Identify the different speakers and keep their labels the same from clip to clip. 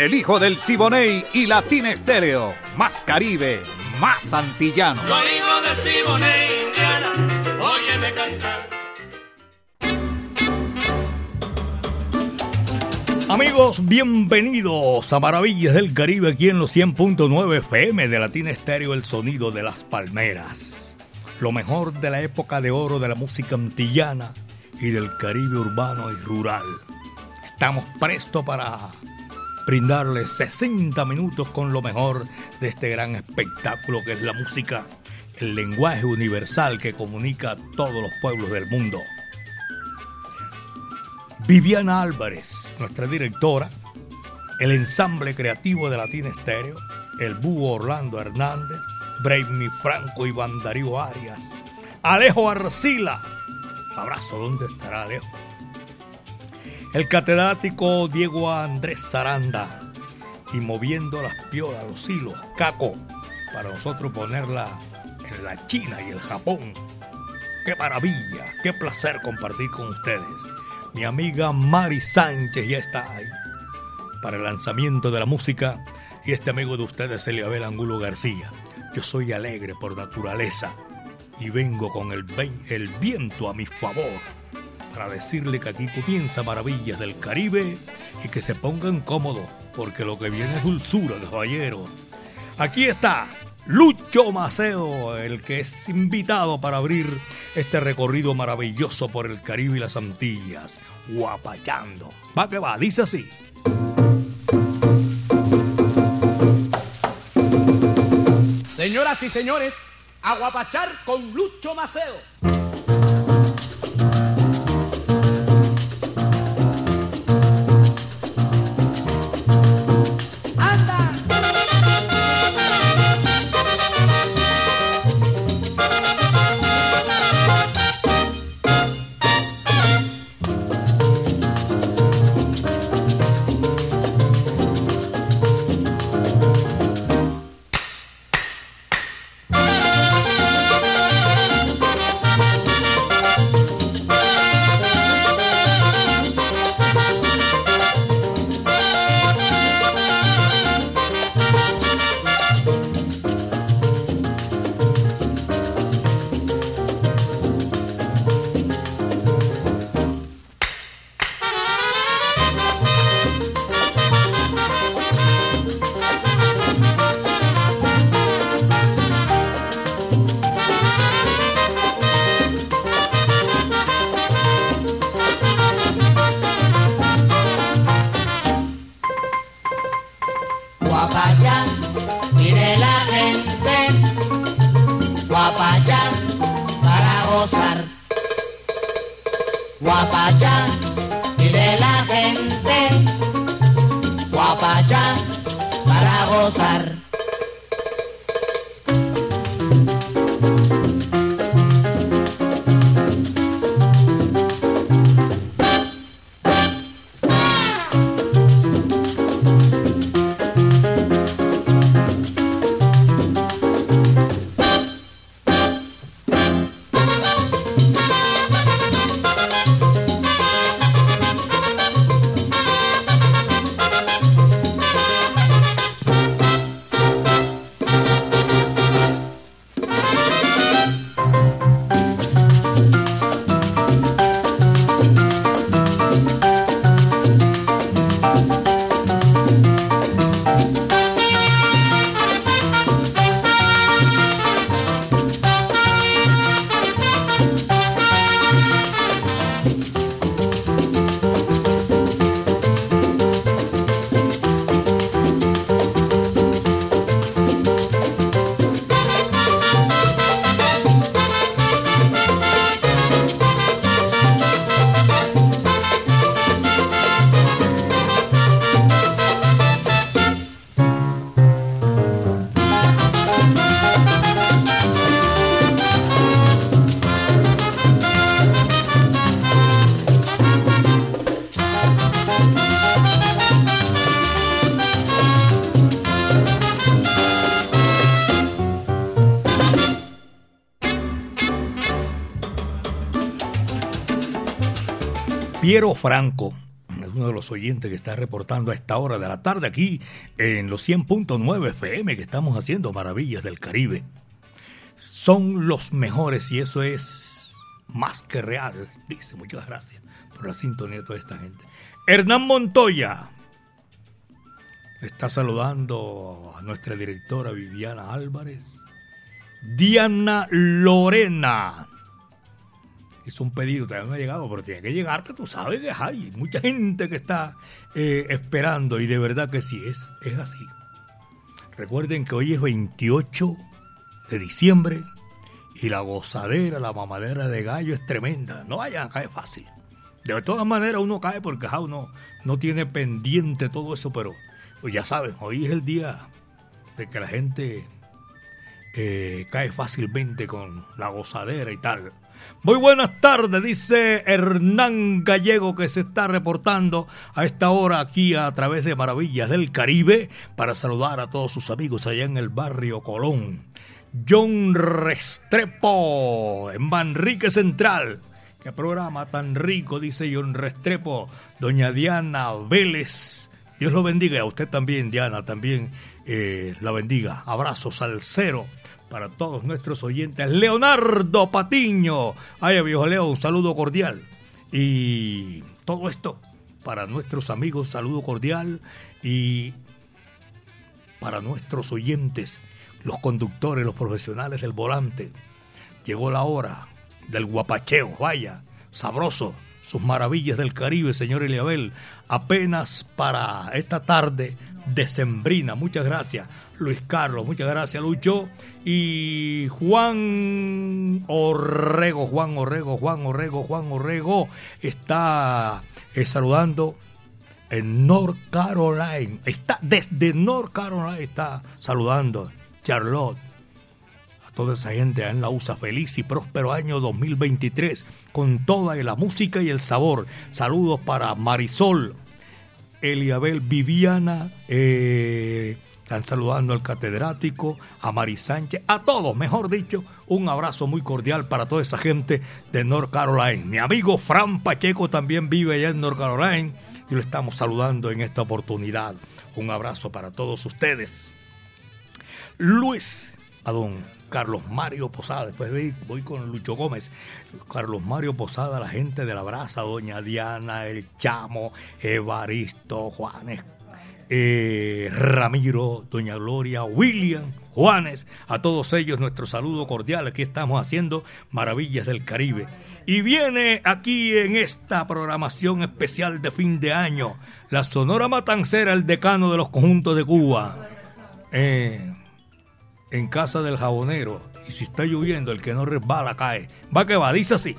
Speaker 1: El hijo del Siboney y Latina Estéreo. Más Caribe, más antillano.
Speaker 2: Soy hijo del Siboney, Indiana. Óyeme cantar.
Speaker 3: Amigos, bienvenidos a Maravillas del Caribe aquí en los 100.9 FM de Latina Estéreo, el sonido de las palmeras. Lo mejor de la época de oro de la música antillana y del Caribe urbano y rural. Estamos prestos para brindarles 60 minutos con lo mejor de este gran espectáculo que es la música, el lenguaje universal que comunica a todos los pueblos del mundo. Viviana Álvarez, nuestra directora, el ensamble creativo de Latina Estéreo, el búho Orlando Hernández, Brainy Franco y Darío Arias, Alejo Arcila. Abrazo, ¿dónde estará Alejo? El catedrático Diego Andrés Zaranda y moviendo las piolas, los hilos, Caco, para nosotros ponerla en la China y el Japón. ¡Qué maravilla! ¡Qué placer compartir con ustedes! Mi amiga Mari Sánchez ya está ahí para el lanzamiento de la música y este amigo de ustedes, Eliabel Angulo García. Yo soy alegre por naturaleza y vengo con el, el viento a mi favor para decirle que aquí comienza Maravillas del Caribe y que se pongan cómodos, porque lo que viene es dulzura, caballero. Aquí está Lucho Maceo, el que es invitado para abrir este recorrido maravilloso por el Caribe y las Antillas, guapachando. Va que va, dice así.
Speaker 4: Señoras y señores, aguapachar con Lucho Maceo.
Speaker 3: Piero Franco es uno de los oyentes que está reportando a esta hora de la tarde aquí en los 100.9 FM que estamos haciendo Maravillas del Caribe. Son los mejores y eso es más que real. Dice, muchas gracias por la sintonía de toda esta gente. Hernán Montoya está saludando a nuestra directora Viviana Álvarez. Diana Lorena hizo un pedido, todavía no ha llegado, pero tiene que llegarte, tú sabes que hay mucha gente que está eh, esperando y de verdad que sí, es, es así. Recuerden que hoy es 28 de diciembre y la gozadera, la mamadera de gallo es tremenda. No vayan a caer fácil. De todas maneras uno cae porque uno no tiene pendiente todo eso, pero pues ya saben, hoy es el día de que la gente eh, cae fácilmente con la gozadera y tal. Muy buenas tardes, dice Hernán Gallego que se está reportando a esta hora aquí a través de Maravillas del Caribe para saludar a todos sus amigos allá en el barrio Colón. John Restrepo en Manrique Central. Qué programa tan rico, dice John Restrepo. Doña Diana Vélez. Dios lo bendiga. A usted también, Diana, también eh, la bendiga. Abrazos al cero para todos nuestros oyentes. Leonardo Patiño. Ay, viejo Leo, un saludo cordial. Y todo esto para nuestros amigos, saludo cordial. Y para nuestros oyentes, los conductores, los profesionales del volante. Llegó la hora del guapacheo, vaya, sabroso, sus maravillas del Caribe, señor Eliabel, apenas para esta tarde decembrina. Muchas gracias, Luis Carlos, muchas gracias, Lucho. Y Juan Orrego, Juan Orrego, Juan Orrego, Juan Orrego está eh, saludando en North Carolina. Está desde North Carolina, está saludando Charlotte. A toda esa gente en la USA, feliz y próspero año 2023, con toda la música y el sabor. Saludos para Marisol, Eliabel Viviana, eh, están saludando al catedrático, a Mari Sánchez, a todos, mejor dicho, un abrazo muy cordial para toda esa gente de North Carolina. Mi amigo Fran Pacheco también vive allá en North Carolina y lo estamos saludando en esta oportunidad. Un abrazo para todos ustedes. Luis, a don Carlos Mario Posada, después voy con Lucho Gómez, Carlos Mario Posada, la gente de la brasa, doña Diana, el Chamo, Evaristo, Juanes, eh, Ramiro, doña Gloria, William, Juanes, a todos ellos nuestro saludo cordial, aquí estamos haciendo Maravillas del Caribe. Y viene aquí en esta programación especial de fin de año, la Sonora Matancera, el decano de los conjuntos de Cuba. Eh, en casa del jabonero. Y si está lloviendo, el que no resbala cae. Va que va, dice así.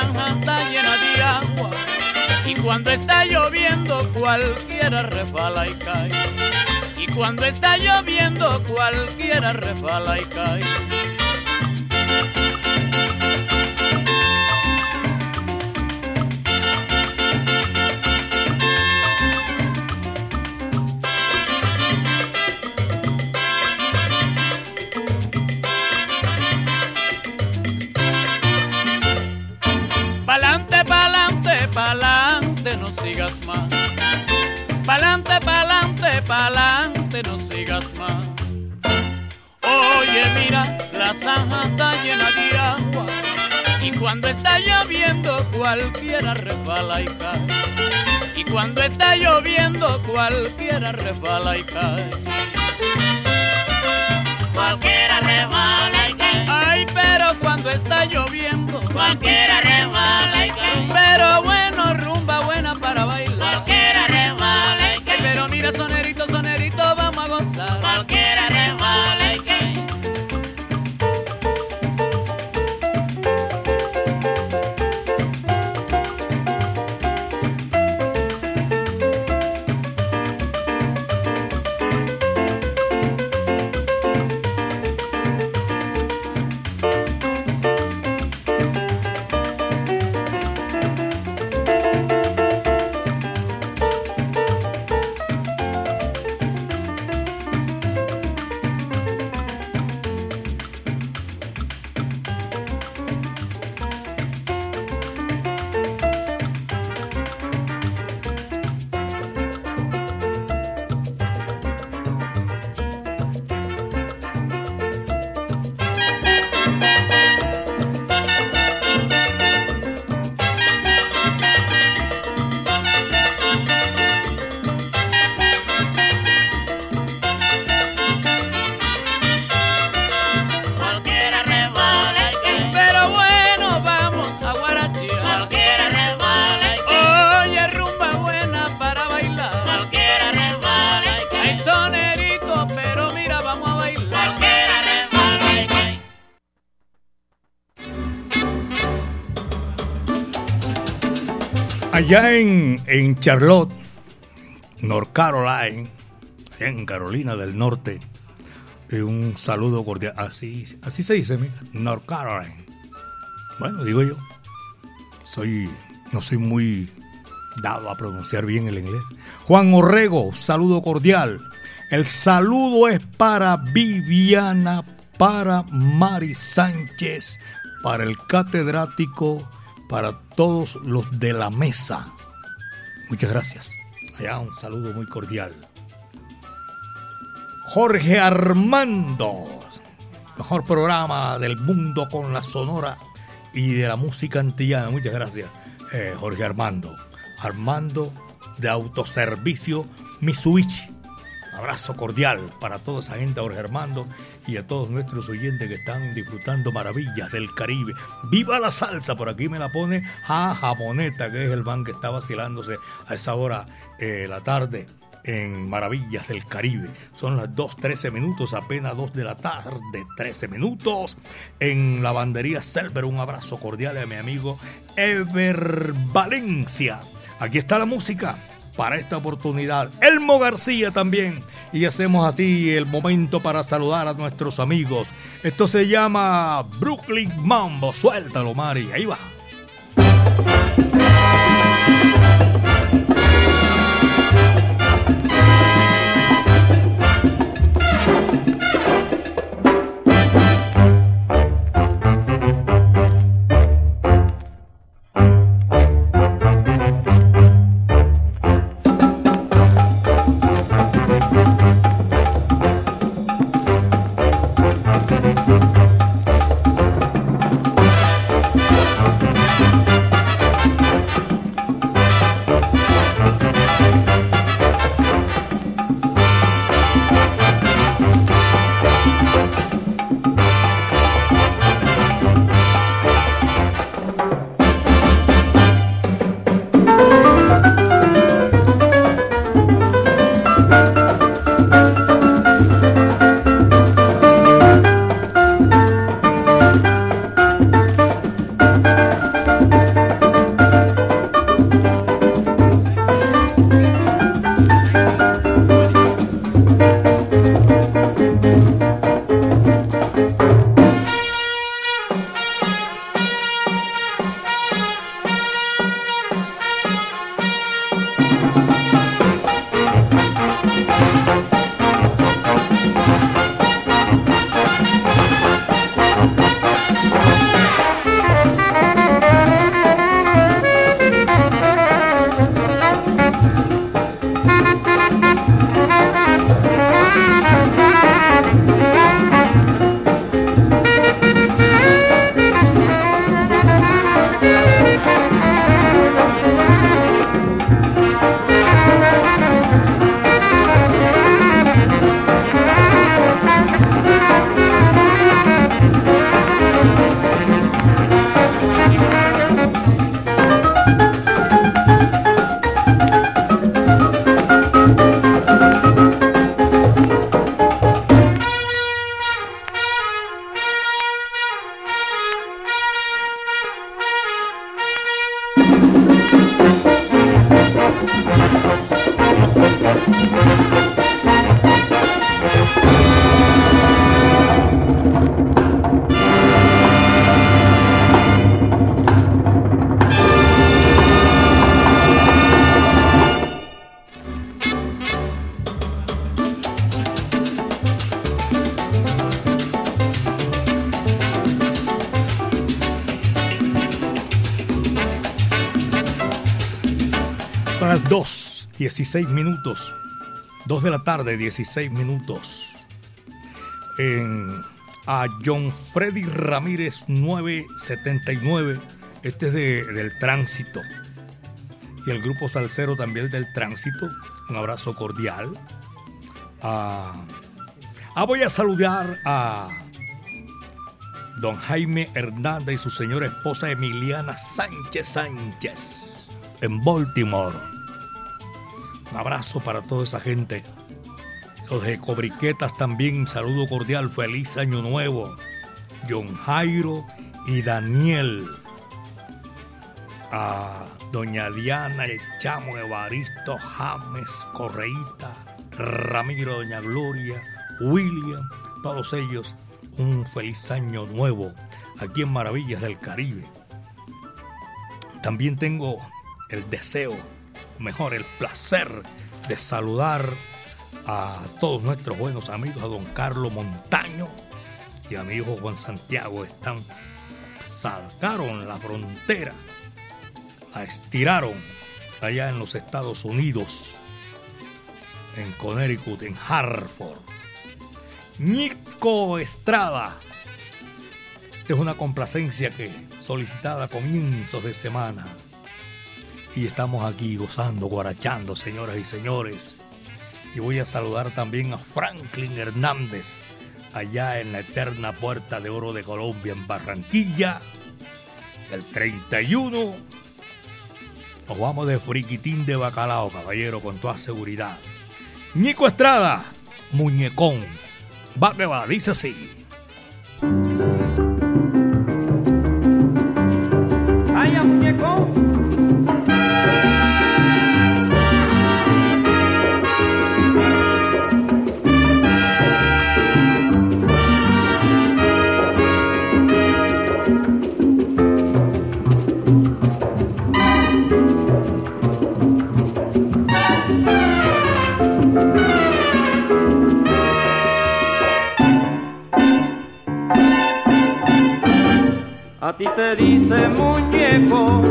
Speaker 2: Zanja está llena de agua. Y cuando está lloviendo, cualquiera resbala y cae. Y cuando está lloviendo, cualquiera resbala y cae. Pa'lante, pa'lante, pa'lante, no sigas más. Pa'lante, pa'lante, pa'lante, no sigas más. Oye, mira, la zanja está llena de agua. Y cuando está lloviendo, cualquiera resbala y cae. Y cuando está lloviendo, cualquiera resbala y cae.
Speaker 5: Cualquiera resbala y cae.
Speaker 2: Ay, pero cuando está lloviendo,
Speaker 5: Cualquiera resbala y cae.
Speaker 2: pero bueno, rumba buena para bailar.
Speaker 5: Cualquiera resbala y cae.
Speaker 2: pero mira, sonerito, sonerito, vamos a gozar.
Speaker 3: Allá en, en Charlotte, North Carolina, en Carolina del Norte, eh, un saludo cordial. Así, así se dice, mira, North Carolina. Bueno, digo yo, soy, no soy muy dado a pronunciar bien el inglés. Juan Orrego, saludo cordial. El saludo es para Viviana, para Mari Sánchez, para el catedrático, para todos los de la mesa. Muchas gracias. Allá un saludo muy cordial. Jorge Armando, mejor programa del mundo con la sonora y de la música antillana. Muchas gracias, eh, Jorge Armando. Armando de Autoservicio Mitsubishi. Abrazo cordial para toda esa gente, Jorge Armando, y a todos nuestros oyentes que están disfrutando maravillas del Caribe. ¡Viva la salsa! Por aquí me la pone a Jamoneta, que es el man que está vacilándose a esa hora de la tarde en Maravillas del Caribe. Son las 2.13 minutos, apenas 2 de la tarde, 13 minutos. En la bandería Selver, un abrazo cordial a mi amigo Ever Valencia. Aquí está la música para esta oportunidad. Elmo García también. Y hacemos así el momento para saludar a nuestros amigos. Esto se llama Brooklyn Mambo. Suéltalo, Mari. Ahí va. Son 16 minutos. 2 de la tarde, 16 minutos. En, a John Freddy Ramírez 979. Este es de, del tránsito. Y el grupo Salcero también del tránsito. Un abrazo cordial. Ah, ah, voy a saludar a don Jaime Hernández y su señora esposa Emiliana Sánchez Sánchez en Baltimore. Un abrazo para toda esa gente. Los de Cobriquetas también, saludo cordial, feliz año nuevo. John Jairo y Daniel. A doña Diana, el chamo Evaristo, James, Correíta, Ramiro, doña Gloria, William, todos ellos un feliz año nuevo aquí en Maravillas del Caribe. También tengo el deseo, mejor el placer de saludar a todos nuestros buenos amigos, a don Carlos Montaño y a mi hijo Juan Santiago. Están, saltaron la frontera, la estiraron allá en los Estados Unidos, en Connecticut, en Hartford. Nico Estrada. Esta es una complacencia que solicitada a comienzos de semana. Y estamos aquí gozando, guarachando, señoras y señores. Y voy a saludar también a Franklin Hernández, allá en la eterna Puerta de Oro de Colombia, en Barranquilla. El 31. Nos vamos de friquitín de bacalao, caballero, con toda seguridad. Nico Estrada, muñecón. Va que va, dice así.
Speaker 6: Ti te dice muñeco,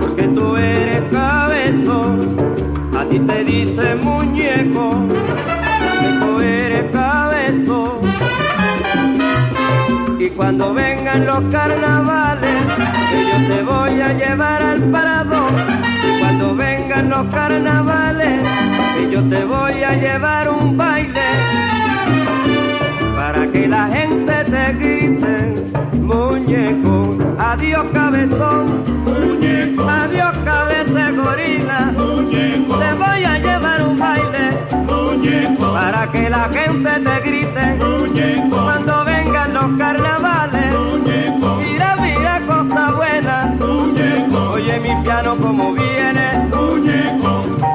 Speaker 6: porque tú eres cabezón. A ti te dice muñeco, porque tú eres cabezón. Y cuando vengan los carnavales, que yo te voy a llevar al parador. Y cuando vengan los carnavales, que yo te voy a llevar un baile. Para que la gente te grite, muñeco, adiós cabezón, muñeco, adiós cabeza gorila, muñeco, te voy a llevar un baile, muñeco, para que la gente te grite, muñeco, cuando vengan los carnavales, muñeco, mira, mira cosa buena, muñeco, oye mi piano como viene, muñeco.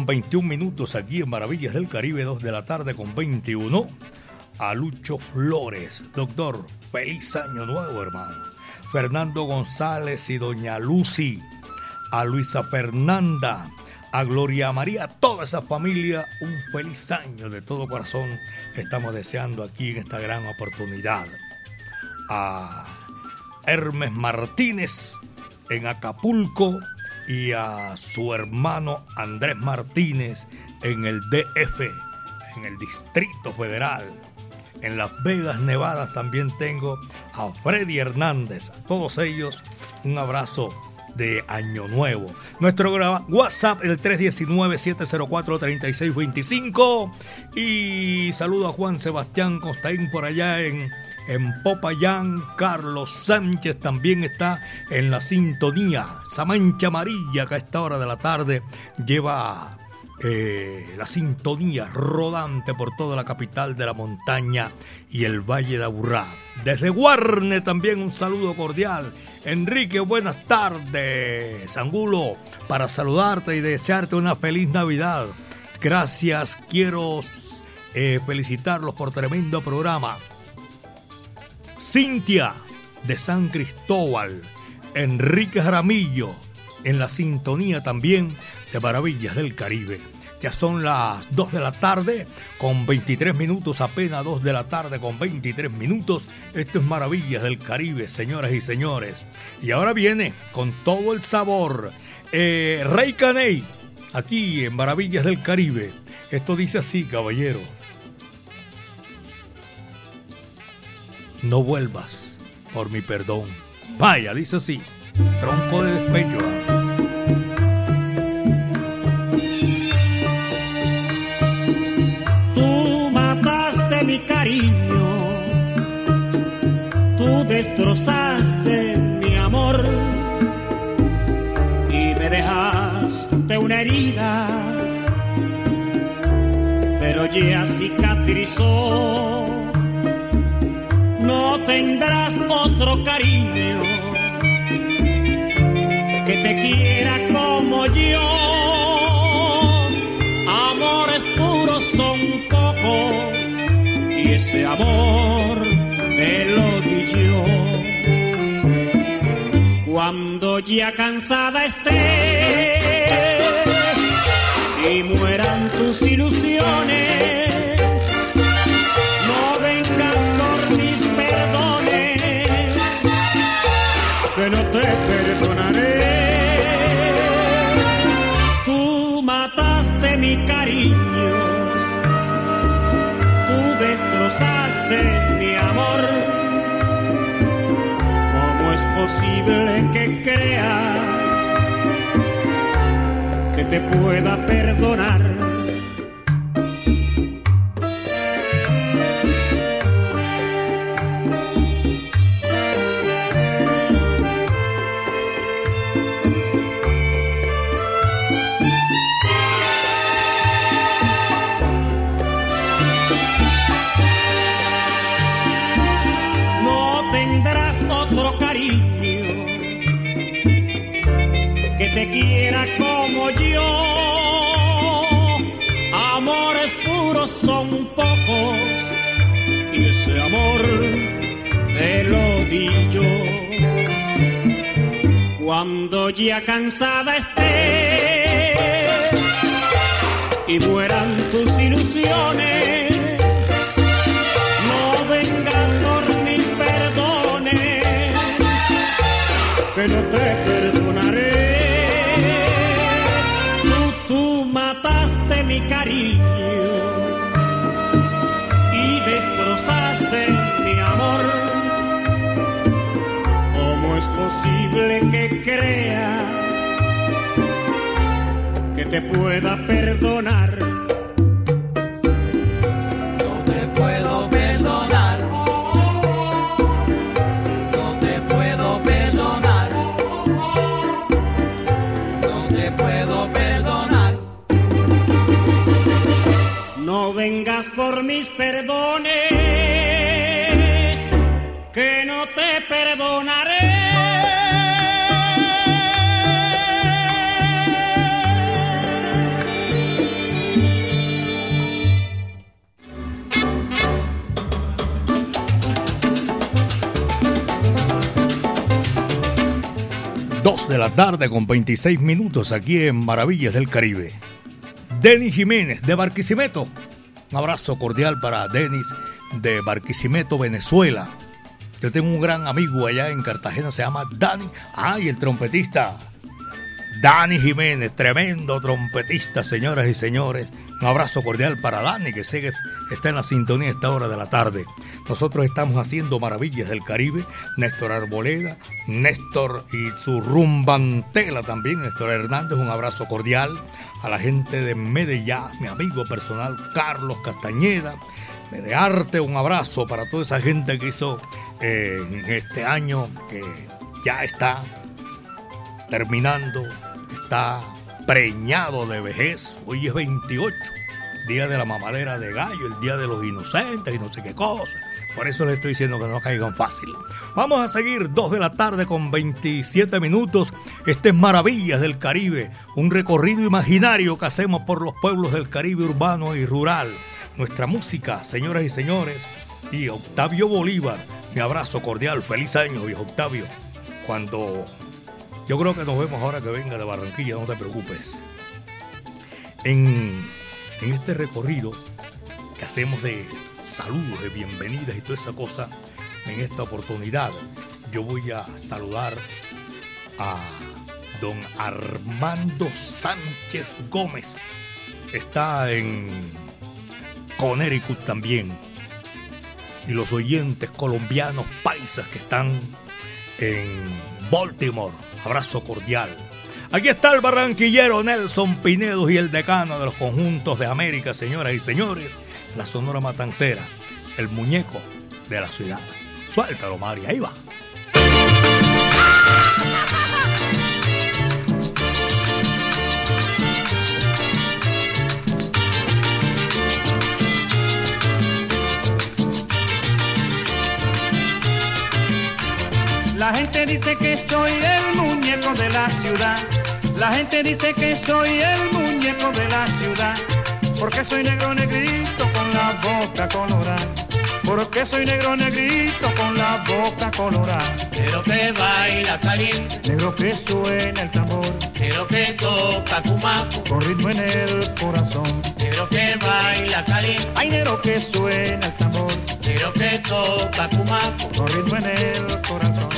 Speaker 3: Con 21 minutos aquí en Maravillas del Caribe, 2 de la tarde con 21. A Lucho Flores, doctor, feliz año nuevo, hermano. Fernando González y doña Lucy, a Luisa Fernanda, a Gloria María, a toda esa familia, un feliz año de todo corazón que estamos deseando aquí en esta gran oportunidad. A Hermes Martínez en Acapulco y a su hermano Andrés Martínez en el DF, en el Distrito Federal. En Las Vegas, Nevada también tengo a Freddy Hernández. A todos ellos un abrazo de Año Nuevo. Nuestro WhatsApp el 319-704-3625 y saludo a Juan Sebastián Costaín por allá en en Popayán. Carlos Sánchez también está en la sintonía. Esa mancha amarilla que a esta hora de la tarde lleva eh, la sintonía rodante por toda la capital de la montaña y el Valle de Aburrá. Desde Guarne también un saludo cordial. Enrique, buenas tardes. Angulo, para saludarte y desearte una feliz Navidad. Gracias, quiero eh, felicitarlos por tremendo programa. Cintia de San Cristóbal, Enrique Jaramillo, en la sintonía también de Maravillas del Caribe. Ya son las 2 de la tarde con 23 minutos, apenas 2 de la tarde con 23 minutos. Esto es Maravillas del Caribe, señoras y señores. Y ahora viene con todo el sabor eh, Rey Caney, aquí en Maravillas del Caribe. Esto dice así, caballero. No vuelvas por mi perdón. Vaya, dice así. Tronco de despecho.
Speaker 7: mi cariño, tú destrozaste mi amor y me dejaste una herida, pero ya cicatrizó. No tendrás otro cariño que te quiera como yo. Amores puros son pocos ese amor te lo di yo. Cuando ya cansada esté que te pueda perdonar? Como yo. Amores puros son pocos y ese amor te lo di yo. Cuando ya cansada esté y mueran tus ilusiones, cariño y destrozaste mi amor. ¿Cómo es posible que crea que te pueda perdonar? Mis perdones, que no te perdonaré.
Speaker 3: Dos de la tarde con 26 minutos aquí en Maravillas del Caribe. Denis Jiménez de Barquisimeto un abrazo cordial para Denis de Barquisimeto, Venezuela. Yo tengo un gran amigo allá en Cartagena, se llama Dani. Ay, el trompetista. Dani Jiménez, tremendo trompetista, señoras y señores. Un abrazo cordial para Dani, que sigue, está en la sintonía a esta hora de la tarde. Nosotros estamos haciendo maravillas del Caribe. Néstor Arboleda, Néstor y su rumbantela también, Néstor Hernández, un abrazo cordial a la gente de Medellín, mi amigo personal Carlos Castañeda, de arte, un abrazo para toda esa gente que hizo eh, este año que ya está terminando, está preñado de vejez. Hoy es 28, día de la mamadera de gallo, el día de los inocentes y no sé qué cosa. Por eso le estoy diciendo que no caigan fácil. Vamos a seguir 2 de la tarde con 27 minutos. Este es Maravillas del Caribe, un recorrido imaginario que hacemos por los pueblos del Caribe urbano y rural. Nuestra música, señoras y señores, y Octavio Bolívar. Mi abrazo cordial, feliz año, viejo Octavio. Cuando yo creo que nos vemos ahora que venga de Barranquilla, no te preocupes. En, este recorrido que hacemos de saludos, de bienvenidas y toda esa cosa, en esta oportunidad yo voy a saludar a don Armando Sánchez Gómez. Está en Connecticut también. Y los oyentes colombianos paisas que están en Baltimore. Abrazo cordial. Aquí está el barranquillero Nelson Pinedos y el decano de los conjuntos de América, señoras y señores, la Sonora Matancera, el muñeco de la ciudad. Suéltalo, María, ahí va.
Speaker 8: La gente dice que soy el muñeco de la ciudad. La gente dice que soy el muñeco de la ciudad. Porque soy negro negrito con la boca colorada. Porque soy negro negrito con la boca colorada.
Speaker 5: Negro que baila caliente,
Speaker 8: Negro que suena el tambor.
Speaker 5: negro que toca cumaco,
Speaker 8: Con ritmo en el corazón.
Speaker 5: negro que baila caliente,
Speaker 8: Hay negro que suena el tambor.
Speaker 5: negro que toca cumaco,
Speaker 8: Con ritmo en el corazón.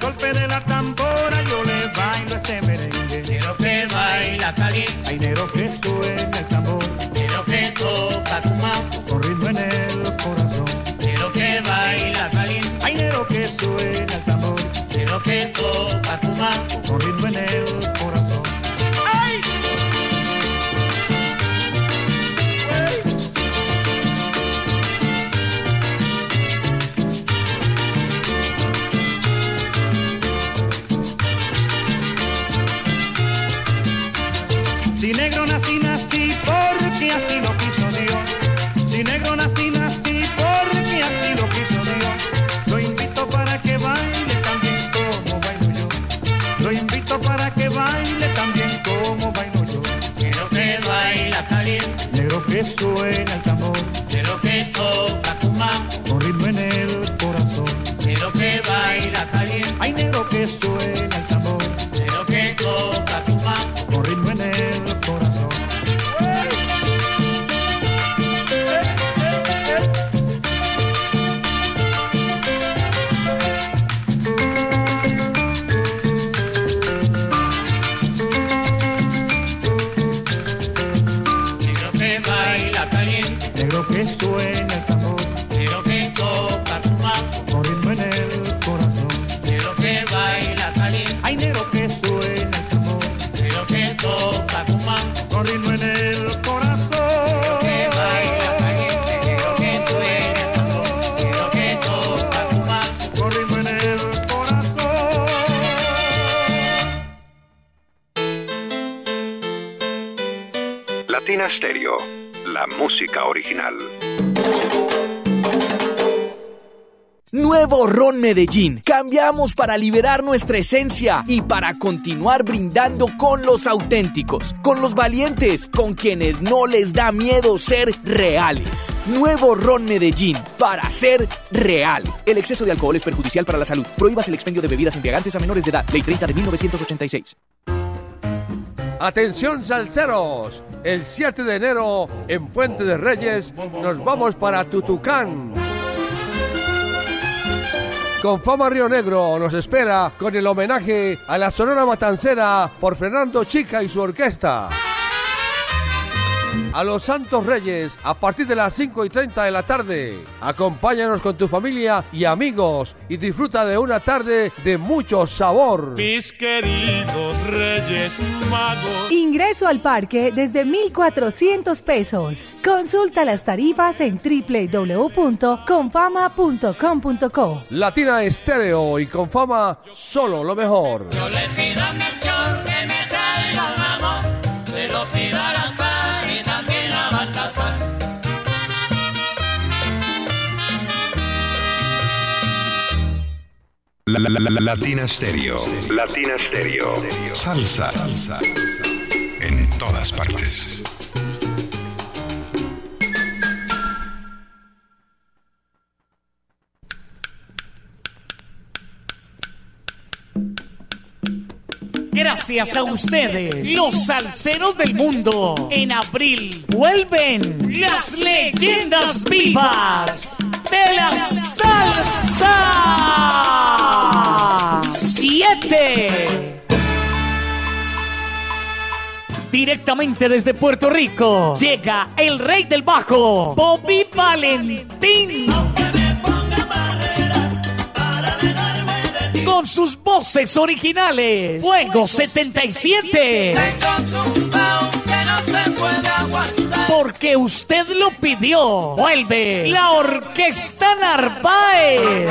Speaker 8: Golpe de la tambora yo les bailo este merengue.
Speaker 5: negro que baila caliente,
Speaker 8: Hay negro que suena el tambor.
Speaker 5: Negro que toca cumaco,
Speaker 8: con ritmo en el corazón.
Speaker 5: negro que baila caliente,
Speaker 8: Hay negro que suena el tambor.
Speaker 5: Negro que toca cumaco,
Speaker 8: con ritmo
Speaker 9: Nuevo Ron Medellín. Cambiamos para liberar nuestra esencia y para continuar brindando con los auténticos, con los valientes, con quienes no les da miedo ser reales. Nuevo Ron Medellín para ser real. El exceso de alcohol es perjudicial para la salud. Prohíbas el expendio de bebidas embriagantes a menores de edad. Ley 30 de 1986.
Speaker 10: Atención salseros, el 7 de enero en Puente de Reyes nos vamos para Tutucán. Con Fama Río Negro nos espera con el homenaje a la Sonora Matancera por Fernando Chica y su orquesta. A los Santos Reyes a partir de las 5 y 30 de la tarde. Acompáñanos con tu familia y amigos y disfruta de una tarde de mucho sabor.
Speaker 7: Mis queridos Reyes Magos.
Speaker 11: Ingreso al parque desde 1,400 pesos. Consulta las tarifas en www.confama.com.co.
Speaker 10: Latina Estéreo y con fama solo lo mejor.
Speaker 5: Yo le pido a Melchor que me traiga un amor, se lo pido La,
Speaker 12: la, la, la- Latina Stereo. Latina Stereo. Salsa. Salsa. En todas partes.
Speaker 13: Gracias a ustedes, los salseros del mundo. En abril vuelven las leyendas vivas de la salsa. Siete. Directamente desde Puerto Rico llega el rey del bajo, Bobby Valentín. Con sus voces originales, Fuego 77. Porque usted lo pidió. Vuelve la Orquesta Narváez.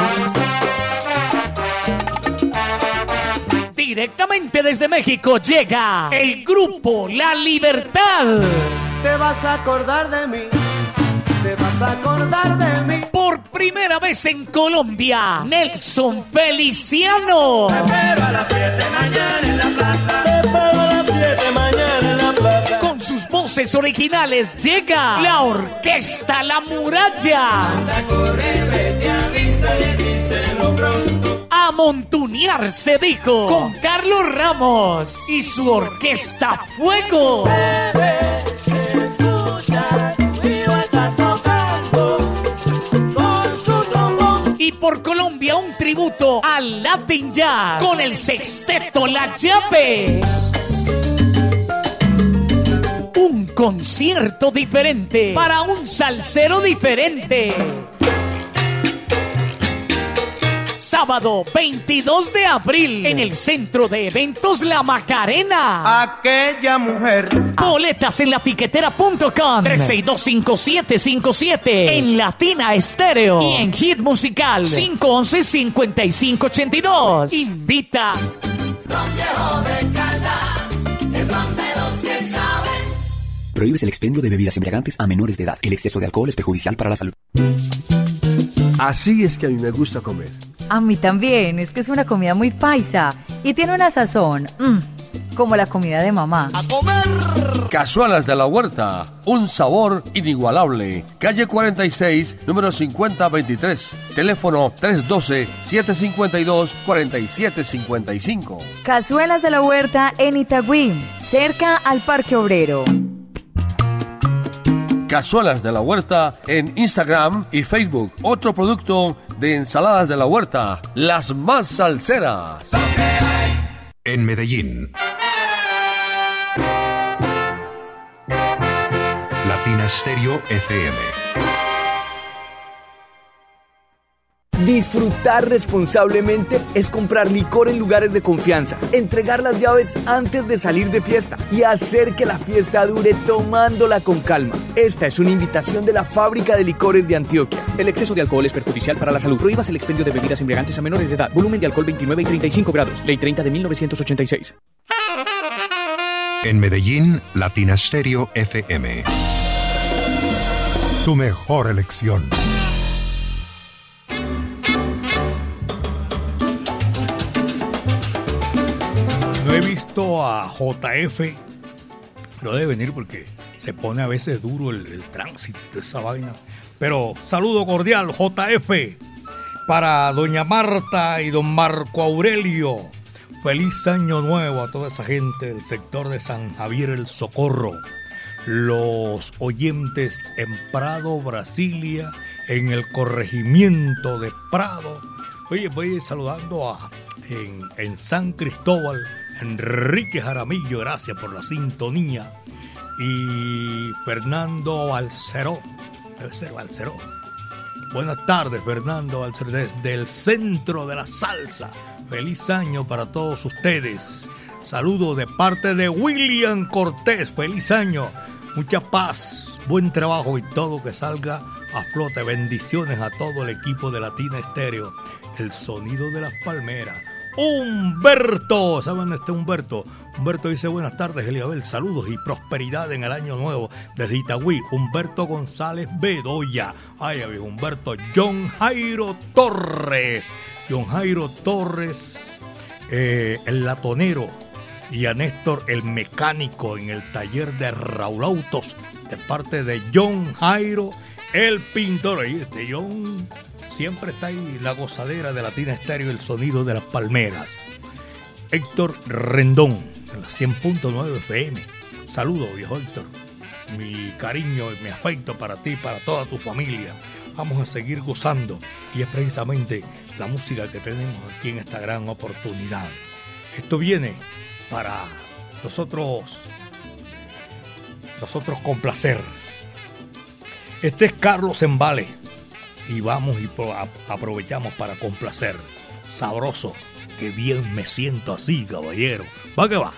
Speaker 13: Directamente desde México llega el grupo La Libertad.
Speaker 6: Te vas a acordar de mí, te vas a acordar de mí.
Speaker 13: Por primera vez en Colombia, Nelson Feliciano.
Speaker 6: A las 7 mañana en la plaza.
Speaker 13: Sus voces originales llega la Orquesta La Muralla.
Speaker 6: Corre, vete, avísale, díselo pronto.
Speaker 13: A montunear se dijo con Carlos Ramos y su Orquesta Fuego.
Speaker 6: Escucha.
Speaker 13: Y por Colombia un tributo al Latin Jazz con el sexteto La Llave. Concierto diferente para un salsero diferente. Sábado 22 de abril en el Centro de Eventos La Macarena.
Speaker 6: Aquella mujer.
Speaker 13: Boletas en latiquetera.com 3625757 en Latina Estéreo y en Hit Musical 511-5582. Invita.
Speaker 5: Ronquejo de Caldas, el ron de los que saben.
Speaker 14: Prohíbes el expendio de bebidas embriagantes a menores de edad. El exceso de alcohol es perjudicial para la salud.
Speaker 10: Así es que a mí me gusta comer.
Speaker 15: A mí también, es que es una comida muy paisa y tiene una sazón, mm, como la comida de mamá.
Speaker 10: Casualas de la Huerta, un sabor inigualable. Calle 46, número 5023. Teléfono 312-752-4755.
Speaker 15: Cazuelas de la Huerta en Itagüí, cerca al Parque Obrero.
Speaker 10: Cazuelas de la Huerta en Instagram y Facebook. Otro producto de ensaladas de la Huerta, las más salseras.
Speaker 12: En Medellín. Latina Stereo FM.
Speaker 9: Disfrutar responsablemente es comprar licor en lugares de confianza, entregar las llaves antes de salir de fiesta y hacer que la fiesta dure tomándola con calma. Esta es una invitación de la Fábrica de Licores de Antioquia.
Speaker 16: El exceso de alcohol es perjudicial para la salud. Prohíbas el expendio de bebidas embriagantes a menores de edad. Volumen de alcohol 29 y 35 grados. Ley 30 de 1986.
Speaker 12: En Medellín, Latina Stereo FM.
Speaker 17: Tu mejor elección.
Speaker 3: No he visto a JF, pero debe venir porque se pone a veces duro el, tránsito y toda esa vaina. Pero saludo cordial, JF, para doña Marta y don Marco Aurelio. Feliz año nuevo a toda esa gente del sector de San Javier el Socorro. Los oyentes en Prado, Brasilia, en el corregimiento de Prado. Oye, voy saludando a en San Cristóbal, Enrique Jaramillo, gracias por la sintonía. Y Fernando Balceró, debe ser Balceró. Buenas tardes, Fernando Balceró, desde el centro de la salsa. Feliz año para todos ustedes. Saludo de parte de William Cortés. Feliz año. Mucha paz, buen trabajo y todo que salga a flote. Bendiciones a todo el equipo de Latina Estéreo. El sonido de las palmeras. Humberto, ¿saben este Humberto? Humberto dice buenas tardes, Eliabel, saludos y prosperidad en el año nuevo desde Itagüí. Humberto González Bedoya. Ay, amigo Humberto. John Jairo Torres. John Jairo Torres, eh, el latonero. Y a Néstor, el mecánico en el taller de Raúl Autos, de parte de John Jairo, el pintor. Ahí este John siempre está ahí la gozadera de Latina Estéreo, el sonido de las palmeras. Héctor Rendón, en la 100.9 FM. Saludos, viejo Héctor. Mi cariño y mi afecto para ti, para toda tu familia. Vamos a seguir gozando y es precisamente la música que tenemos aquí en esta gran oportunidad. Esto viene para nosotros, nosotros complacer. Este es Carlos Embale y vamos y aprovechamos para complacer. Sabroso, que bien me siento así, caballero. Va que va.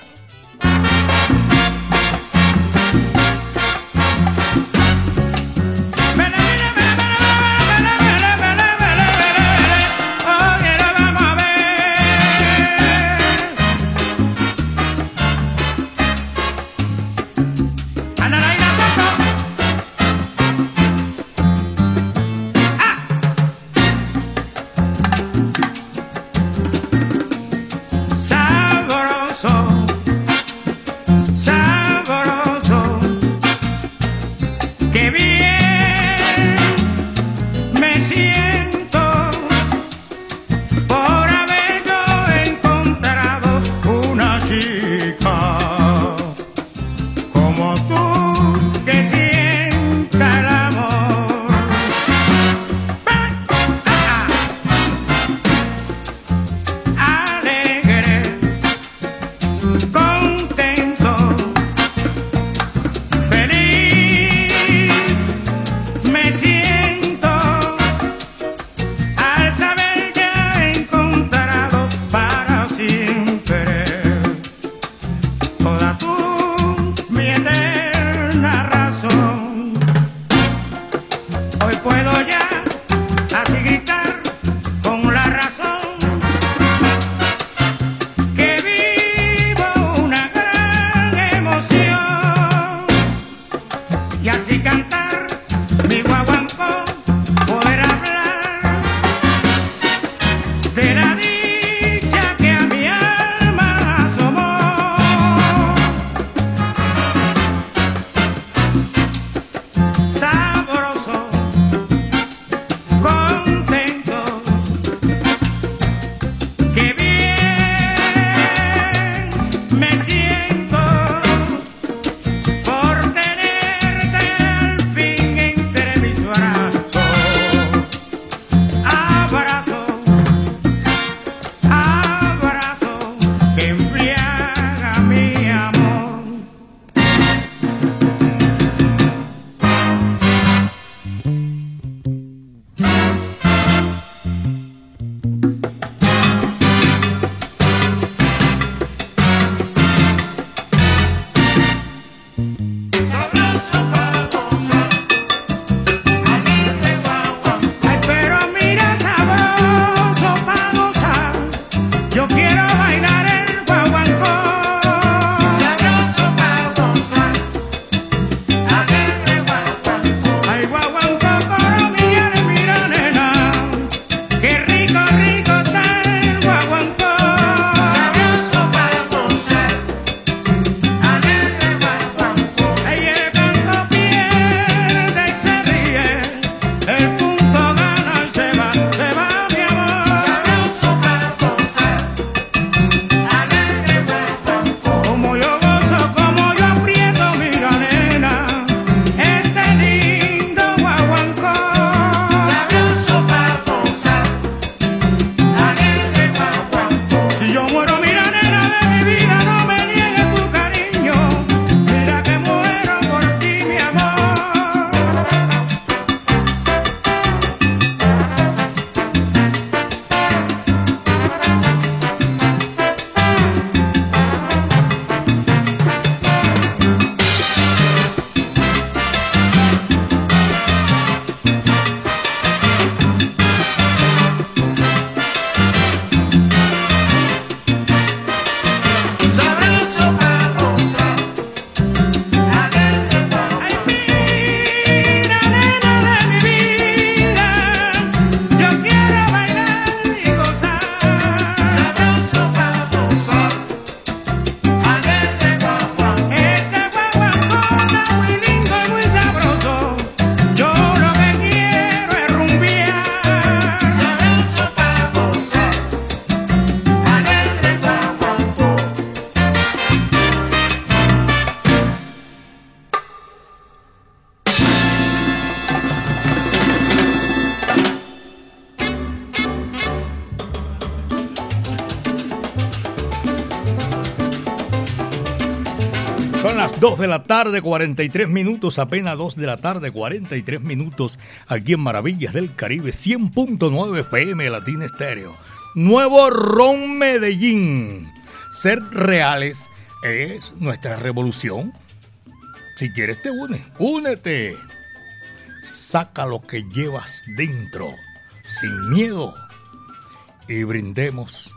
Speaker 3: De la tarde, 43 minutos, apenas 2 de la tarde, 43 minutos, aquí en Maravillas del Caribe, 100.9 FM Latina Estéreo. Nuevo Ron Medellín. Ser reales es nuestra revolución. Si quieres te une, únete. Saca lo que llevas dentro, sin miedo, y brindemos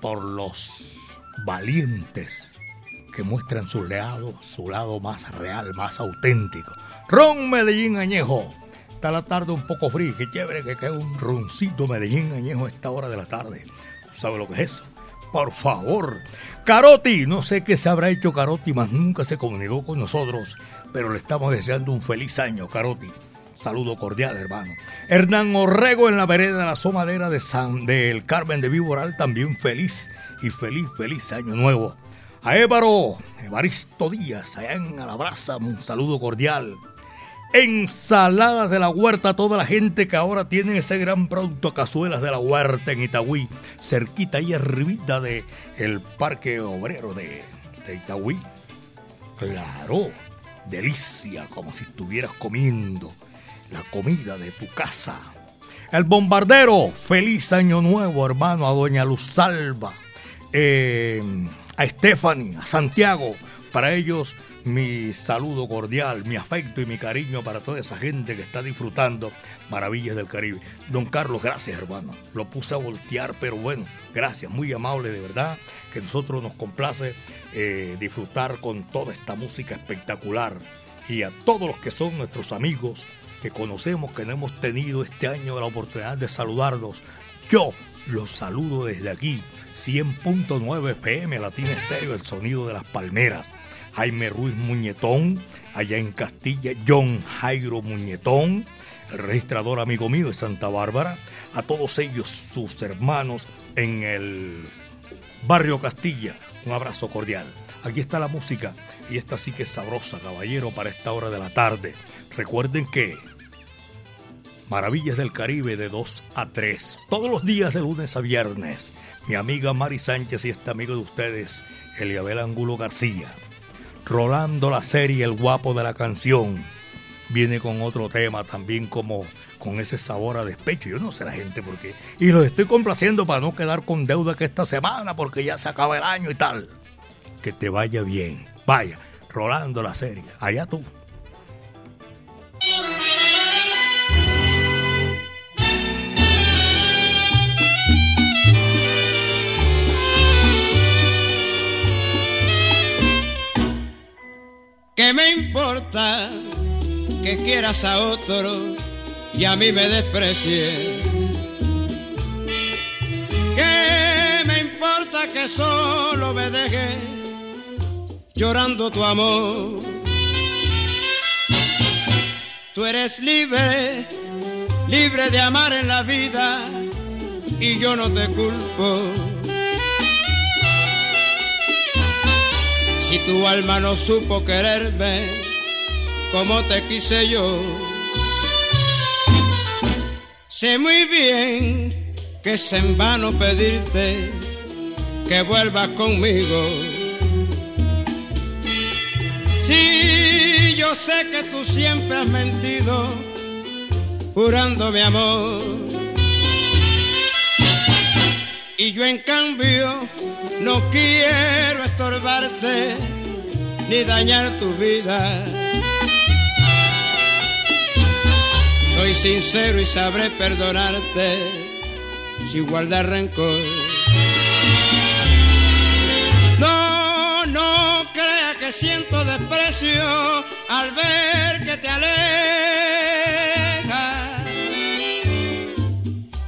Speaker 3: por los valientes que muestran su lado, su lado más real, más auténtico. Ron Medellín Añejo. Está la tarde un poco fría, qué chévere que quede un roncito Medellín Añejo a esta hora de la tarde. ¿Sabe lo que es eso? Por favor. Caroti, no sé qué se habrá hecho Caroti, más nunca se comunicó con nosotros, pero le estamos deseando un feliz año, Caroti. Saludo cordial, hermano. Hernán Orrego en la vereda de la somadera de San del Carmen de Viboral, también feliz y feliz, feliz año nuevo. A Évaro, Evaristo Díaz, allá en Alabraza, un saludo cordial. Ensaladas de la huerta, toda la gente que ahora tiene ese gran producto, cazuelas de la huerta en Itagüí, cerquita y arribita de el Parque Obrero de, de Itagüí. Claro, delicia, como si estuvieras comiendo la comida de tu casa. El bombardero, feliz año nuevo, hermano, a doña Luz Salva. A Stephanie, a Santiago. Para ellos, mi saludo cordial, mi afecto y mi cariño para toda esa gente que está disfrutando Maravillas del Caribe. Don Carlos, gracias, hermano. Lo puse a voltear, pero bueno, gracias, muy amable de verdad. Que nosotros nos complace eh, disfrutar con toda esta música espectacular. Y a todos los que son nuestros amigos, que conocemos, que no hemos tenido este año la oportunidad de saludarlos. Yo los saludo desde aquí, 100.9 FM Latina Estéreo, el sonido de las palmeras. Jaime Ruiz Muñetón, allá en Castilla, John Jairo Muñetón, el registrador amigo mío de Santa Bárbara, a todos ellos, sus hermanos en el barrio Castilla, un abrazo cordial. Aquí está la música y esta sí que es sabrosa, caballero, para esta hora de la tarde. Recuerden que Maravillas del Caribe de 2 a 3, todos los días de lunes a viernes. Mi amiga Mari Sánchez y este amigo de ustedes, Eliabel Angulo García. Rolando la serie El guapo de la canción. Viene con otro tema también como con ese sabor a despecho. Yo no sé la gente por qué. Y los estoy complaciendo para no quedar con deuda que esta semana porque ya se acaba el año y tal. Que te vaya bien. Vaya, rolando la serie. Allá tú.
Speaker 17: ¿Qué me importa que quieras a otro y a mí me desprecies? ¿Qué me importa que solo me dejes llorando tu amor? Tú eres libre, libre de amar en la vida y yo no te culpo. Si tu alma no supo quererme como te quise yo, sé muy bien que es en vano pedirte que vuelvas conmigo. Si yo sé que tú siempre has mentido, jurando mi amor. Y yo en cambio no quiero estorbarte ni dañar tu vida. Soy sincero y sabré perdonarte sin guardar rencor. No, no crea que siento desprecio al ver que te alejas.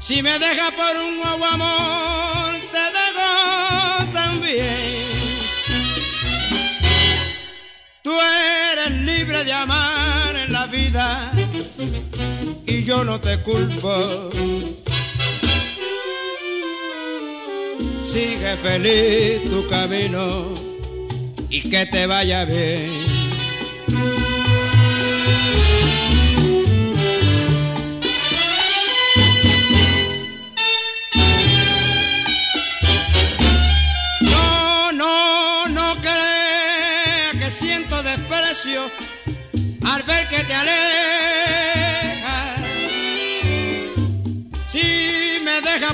Speaker 17: Si me deja por un nuevo amor, eres libre de amar en la vida y yo no te culpo. Sigue feliz tu camino y que te vaya bien.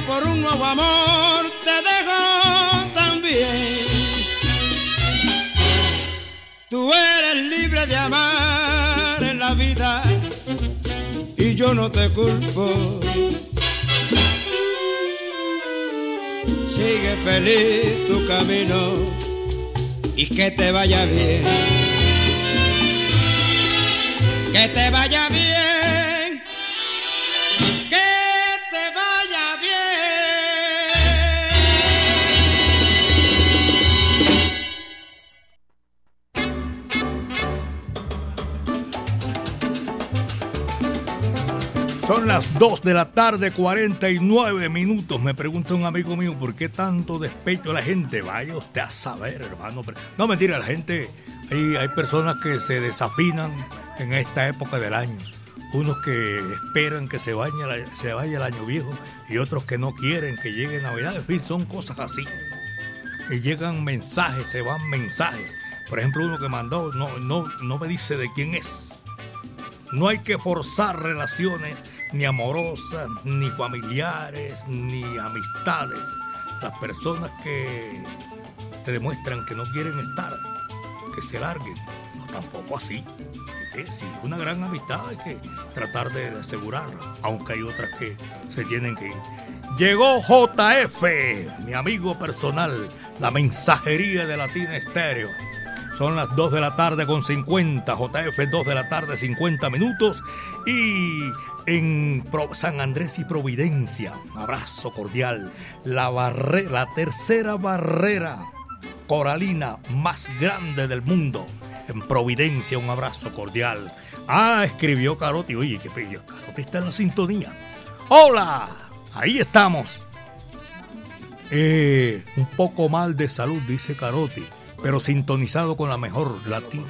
Speaker 17: Por un nuevo amor, te dejo también. Tú eres libre de amar en la vida y yo no te culpo. Sigue feliz tu camino y que te vaya bien.
Speaker 3: 2 de la tarde, 49 minutos. Me pregunta un amigo mío, ¿por qué tanto despecho a la gente? Vaya usted a saber, hermano. No, mentira, la gente, hay, hay personas que se desafinan en esta época del año. Unos que esperan que se vaya, se vaya el año viejo y otros que no quieren que llegue Navidad. En fin, son cosas así. Y llegan mensajes, se van mensajes. Por ejemplo, uno que mandó, no, no, no me dice de quién es. No hay que forzar relaciones ni amorosas, ni familiares, ni amistades. Las personas que te demuestran que no quieren estar, que se larguen. No, tampoco así. Es una gran amistad hay que tratar de asegurarla, aunque hay otras que se tienen que ir. Llegó JF, mi amigo personal, la mensajería de Latina Estéreo. Son las 2 de la tarde con 50, JF 2 de la tarde 50 minutos y en San Andrés y Providencia, un abrazo cordial, la, la tercera barrera coralina más grande del mundo, en Providencia, un abrazo cordial. Ah, escribió Carotti, oye, qué pello, Carotti está en la sintonía. Hola, ahí estamos. Eh, un poco mal de salud, dice Carotti, pero sintonizado con la mejor latina.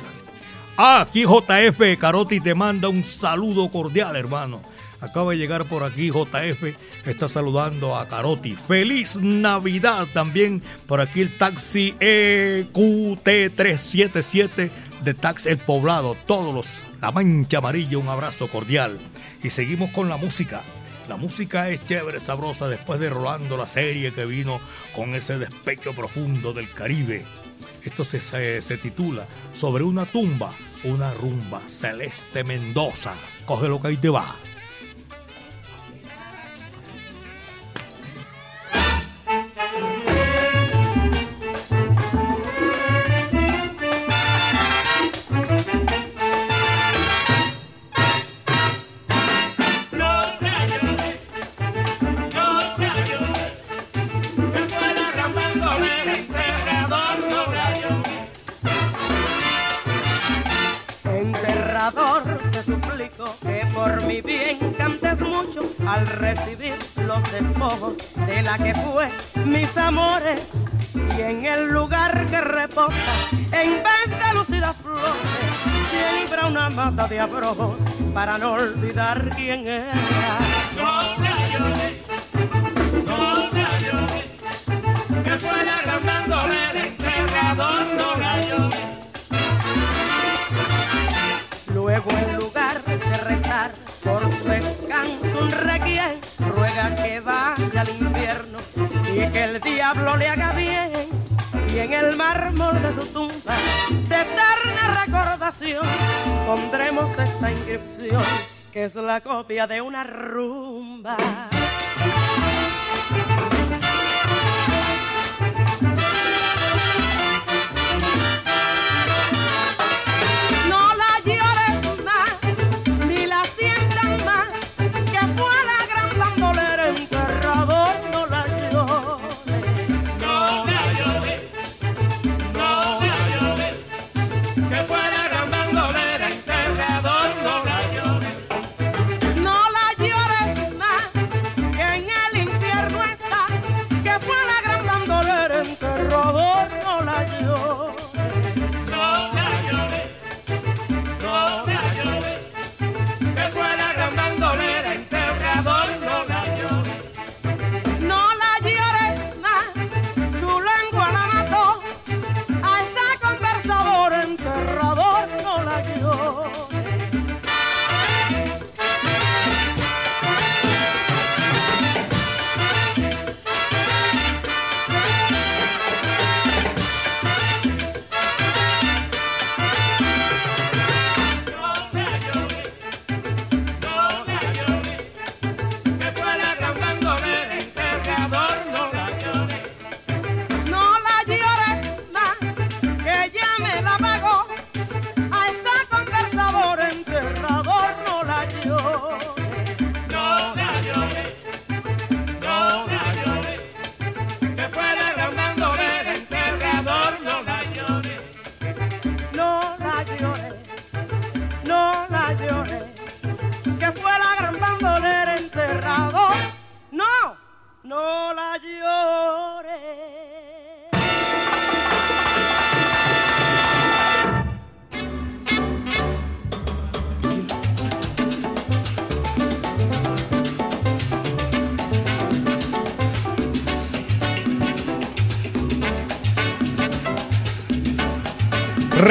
Speaker 3: Aquí JF Carotti te manda un saludo cordial, hermano. Acaba de llegar por aquí JF, está saludando a Carotti. Feliz Navidad también. Por aquí el taxi E EQT377 de Taxi El Poblado. Todos los, la mancha amarilla, un abrazo cordial. Y seguimos con la música. La música es chévere, sabrosa, después de Rolando la serie que vino con ese despecho profundo del Caribe. Esto se, se, se titula Sobre una tumba, una rumba, Celeste Mendoza. Coge lo que ahí te va.
Speaker 18: Mi bien cantes mucho al recibir los despojos de la que fue mis amores. Y en el lugar que reposa, en vez de lucidas flores, siembra una mata de abrojos para no olvidar quién era. Un requiem, ruega que vaya al infierno y que el diablo le haga bien. Y en el mármol de su tumba, de eterna recordación, pondremos esta inscripción, que es la copia de una rumba.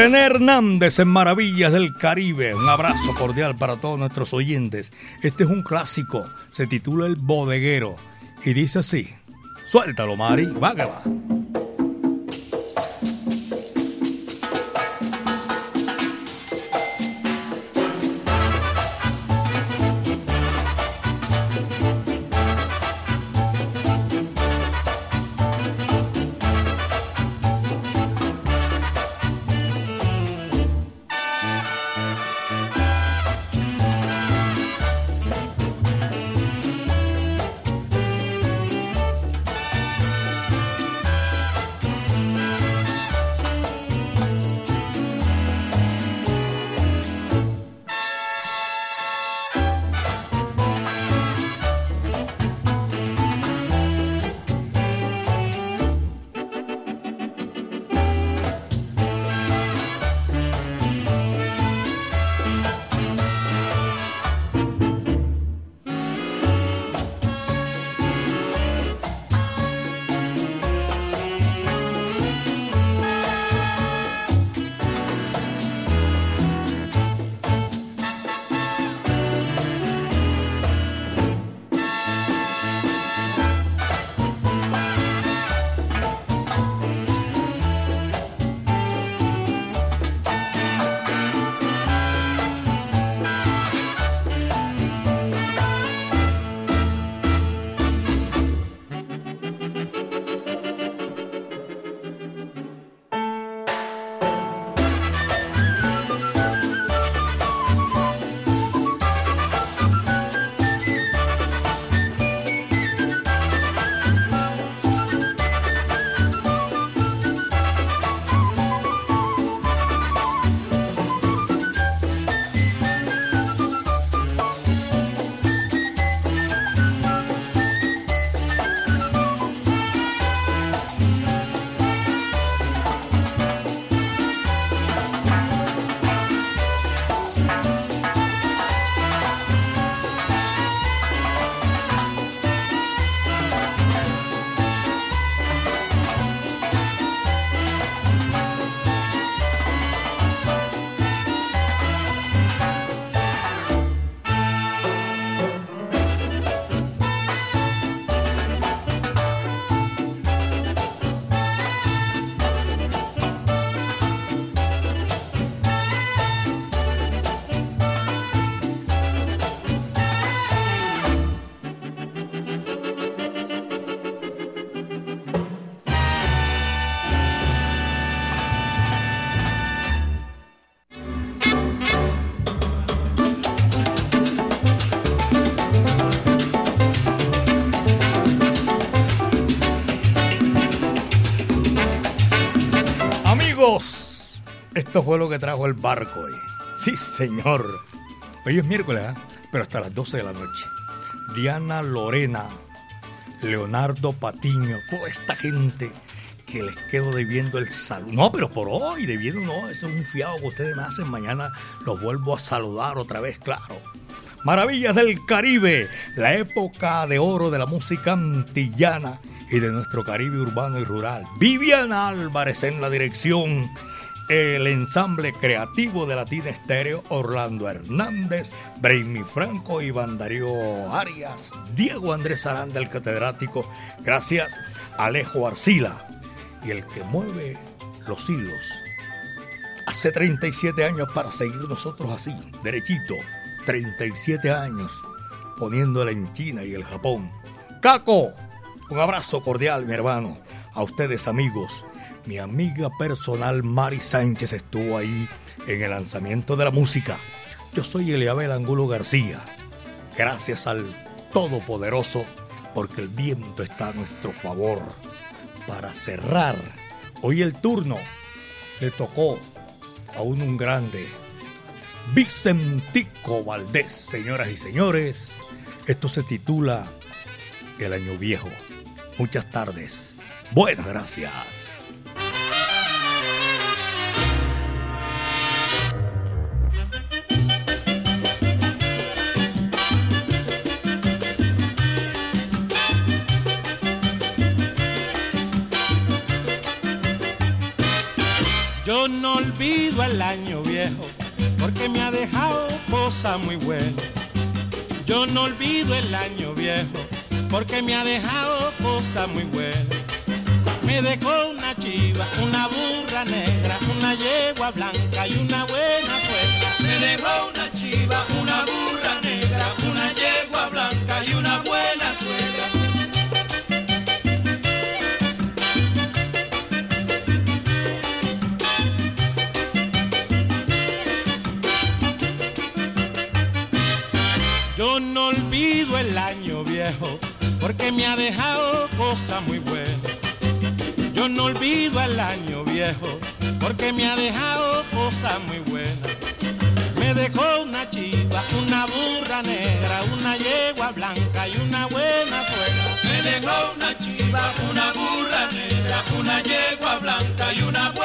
Speaker 3: René Hernández en Maravillas del Caribe. Un abrazo cordial para todos nuestros oyentes. Este es un clásico. Se titula El Bodeguero. Y dice así. Suéltalo, Mari. Va esto fue lo que trajo el barco hoy. Sí, señor. Hoy es miércoles, ¿eh? pero hasta las 12 de la noche. Diana Lorena, Leonardo Patiño, toda esta gente que les quedo debiendo el saludo. No, pero por hoy, debiendo no, eso es un fiado que ustedes me hacen. Mañana los vuelvo a saludar otra vez, claro. Maravillas del Caribe, la época de oro de la música antillana y de nuestro Caribe urbano y rural. Viviana Álvarez en la dirección. El ensamble creativo de Latina Estéreo, Orlando Hernández, Brainy Franco, Iván Darío Arias, Diego Andrés Aranda, el catedrático. Gracias, Alejo Arcila. Y el que mueve los hilos. Hace 37 años para seguir nosotros así, derechito. 37 años poniéndola en China y el Japón. Caco, un abrazo cordial, mi hermano. A ustedes, amigos. Mi amiga personal Mari Sánchez estuvo ahí en el lanzamiento de la música. Yo soy Eliabel Angulo García. Gracias al Todopoderoso, porque el viento está a nuestro favor. Para cerrar, hoy el turno le tocó a un, un grande, Vicentico Valdés. Señoras y señores, esto se titula El Año Viejo. Muchas tardes. Buenas gracias.
Speaker 8: El año viejo porque me ha dejado cosas muy buenas. Yo no olvido el año viejo porque me ha dejado cosas muy buenas. Me dejó una chiva, una burra negra, una yegua blanca y una buena suegra. Me dejó una chiva, una burra negra, una yegua blanca y una buena suegra. No olvido el año viejo porque me ha dejado cosas muy buenas. Yo no olvido el año viejo porque me ha dejado cosas muy buenas. Me dejó una chiva, una burra negra, una yegua blanca y una buena suegra. Me dejó una chiva, una burra negra, una yegua blanca y una buena